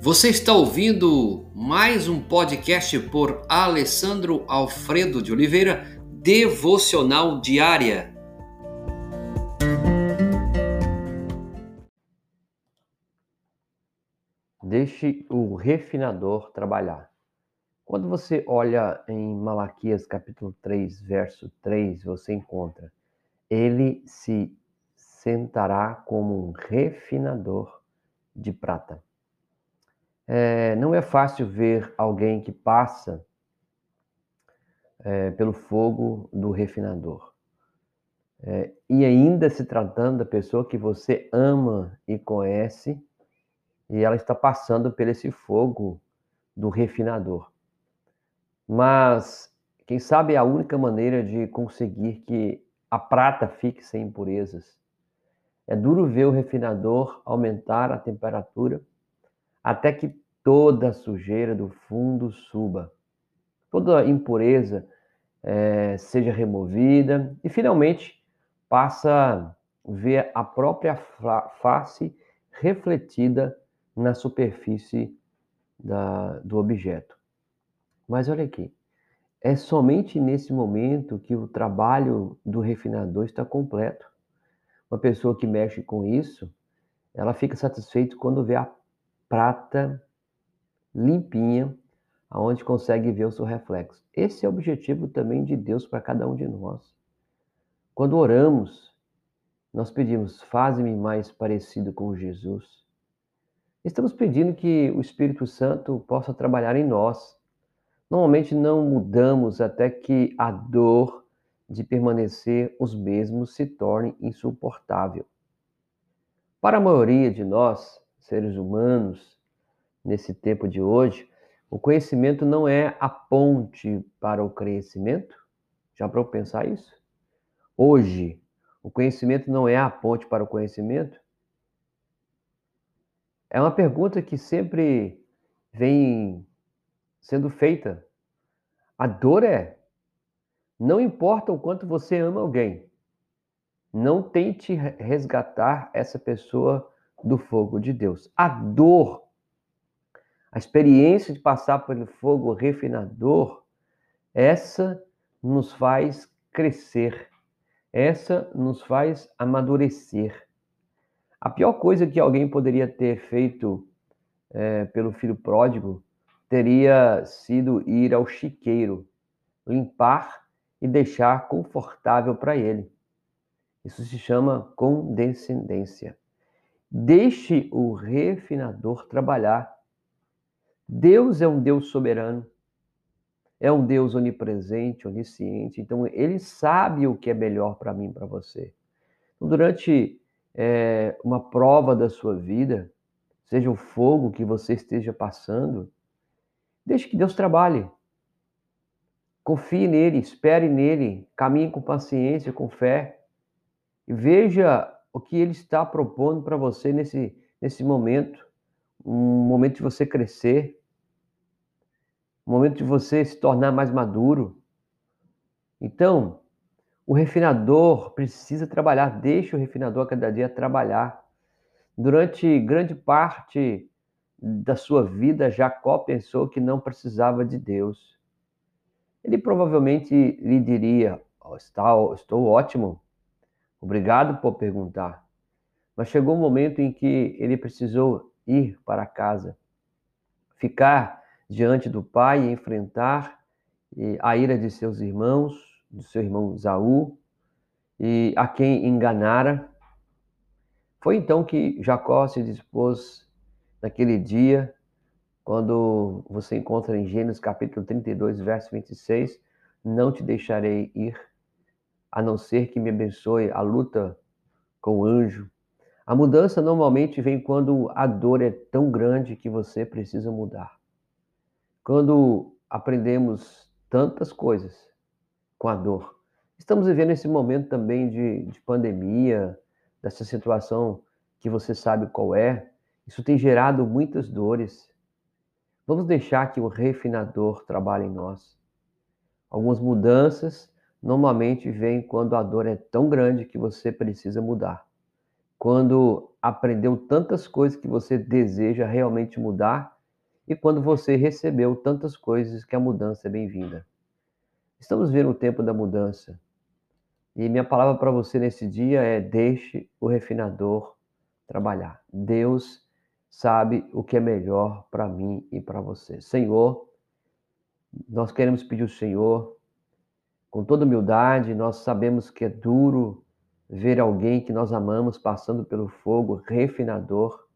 Você está ouvindo mais um podcast por Alessandro Alfredo de Oliveira, Devocional Diária. Deixe o refinador trabalhar. Quando você olha em Malaquias capítulo 3, verso 3, você encontra: Ele se sentará como um refinador de prata. É, não é fácil ver alguém que passa é, pelo fogo do refinador. É, e ainda se tratando da pessoa que você ama e conhece, e ela está passando por esse fogo do refinador. Mas, quem sabe, é a única maneira de conseguir que a prata fique sem impurezas. É duro ver o refinador aumentar a temperatura até que toda a sujeira do fundo suba, toda a impureza é, seja removida e finalmente passa a ver a própria face refletida na superfície da, do objeto. Mas olha aqui, é somente nesse momento que o trabalho do refinador está completo. Uma pessoa que mexe com isso, ela fica satisfeita quando vê a prata limpinha, aonde consegue ver o seu reflexo. Esse é o objetivo também de Deus para cada um de nós. Quando oramos, nós pedimos: "Faze-me mais parecido com Jesus". Estamos pedindo que o Espírito Santo possa trabalhar em nós. Normalmente não mudamos até que a dor de permanecer os mesmos se torne insuportável. Para a maioria de nós, seres humanos, nesse tempo de hoje, o conhecimento não é a ponte para o crescimento? Já para eu pensar isso? Hoje, o conhecimento não é a ponte para o conhecimento? É uma pergunta que sempre vem sendo feita. A dor é: não importa o quanto você ama alguém, não tente resgatar essa pessoa do fogo de Deus. A dor a experiência de passar pelo fogo refinador, essa nos faz crescer, essa nos faz amadurecer. A pior coisa que alguém poderia ter feito é, pelo filho pródigo teria sido ir ao chiqueiro, limpar e deixar confortável para ele. Isso se chama condescendência. Deixe o refinador trabalhar Deus é um Deus soberano, é um Deus onipresente, onisciente, então ele sabe o que é melhor para mim, para você. Então, durante é, uma prova da sua vida, seja o fogo que você esteja passando, deixe que Deus trabalhe. Confie nele, espere nele, caminhe com paciência, com fé e veja o que ele está propondo para você nesse, nesse momento, um momento de você crescer, o momento de você se tornar mais maduro. Então, o refinador precisa trabalhar, deixe o refinador a cada dia trabalhar. Durante grande parte da sua vida, Jacó pensou que não precisava de Deus. Ele provavelmente lhe diria: oh, Estou ótimo, obrigado por perguntar. Mas chegou um momento em que ele precisou ir para casa, ficar diante do pai e enfrentar a ira de seus irmãos, do seu irmão Zaú, e a quem enganara. Foi então que Jacó se dispôs naquele dia, quando você encontra em Gênesis capítulo 32, verso 26, não te deixarei ir, a não ser que me abençoe a luta com o anjo. A mudança normalmente vem quando a dor é tão grande que você precisa mudar. Quando aprendemos tantas coisas com a dor, estamos vivendo esse momento também de, de pandemia, dessa situação que você sabe qual é. Isso tem gerado muitas dores. Vamos deixar que o refinador trabalhe em nós. Algumas mudanças normalmente vêm quando a dor é tão grande que você precisa mudar. quando aprendeu tantas coisas que você deseja realmente mudar e quando você recebeu tantas coisas que a mudança é bem-vinda. Estamos vendo o tempo da mudança. E minha palavra para você nesse dia é: deixe o refinador trabalhar. Deus sabe o que é melhor para mim e para você. Senhor, nós queremos pedir ao Senhor, com toda humildade, nós sabemos que é duro ver alguém que nós amamos passando pelo fogo refinador,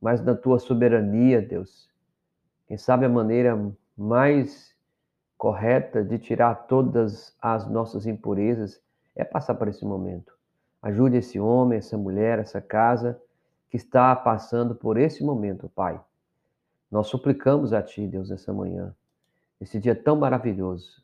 mas na tua soberania, Deus, quem sabe a maneira mais correta de tirar todas as nossas impurezas é passar por esse momento. Ajude esse homem, essa mulher, essa casa que está passando por esse momento, Pai. Nós suplicamos a Ti, Deus, essa manhã, esse dia tão maravilhoso.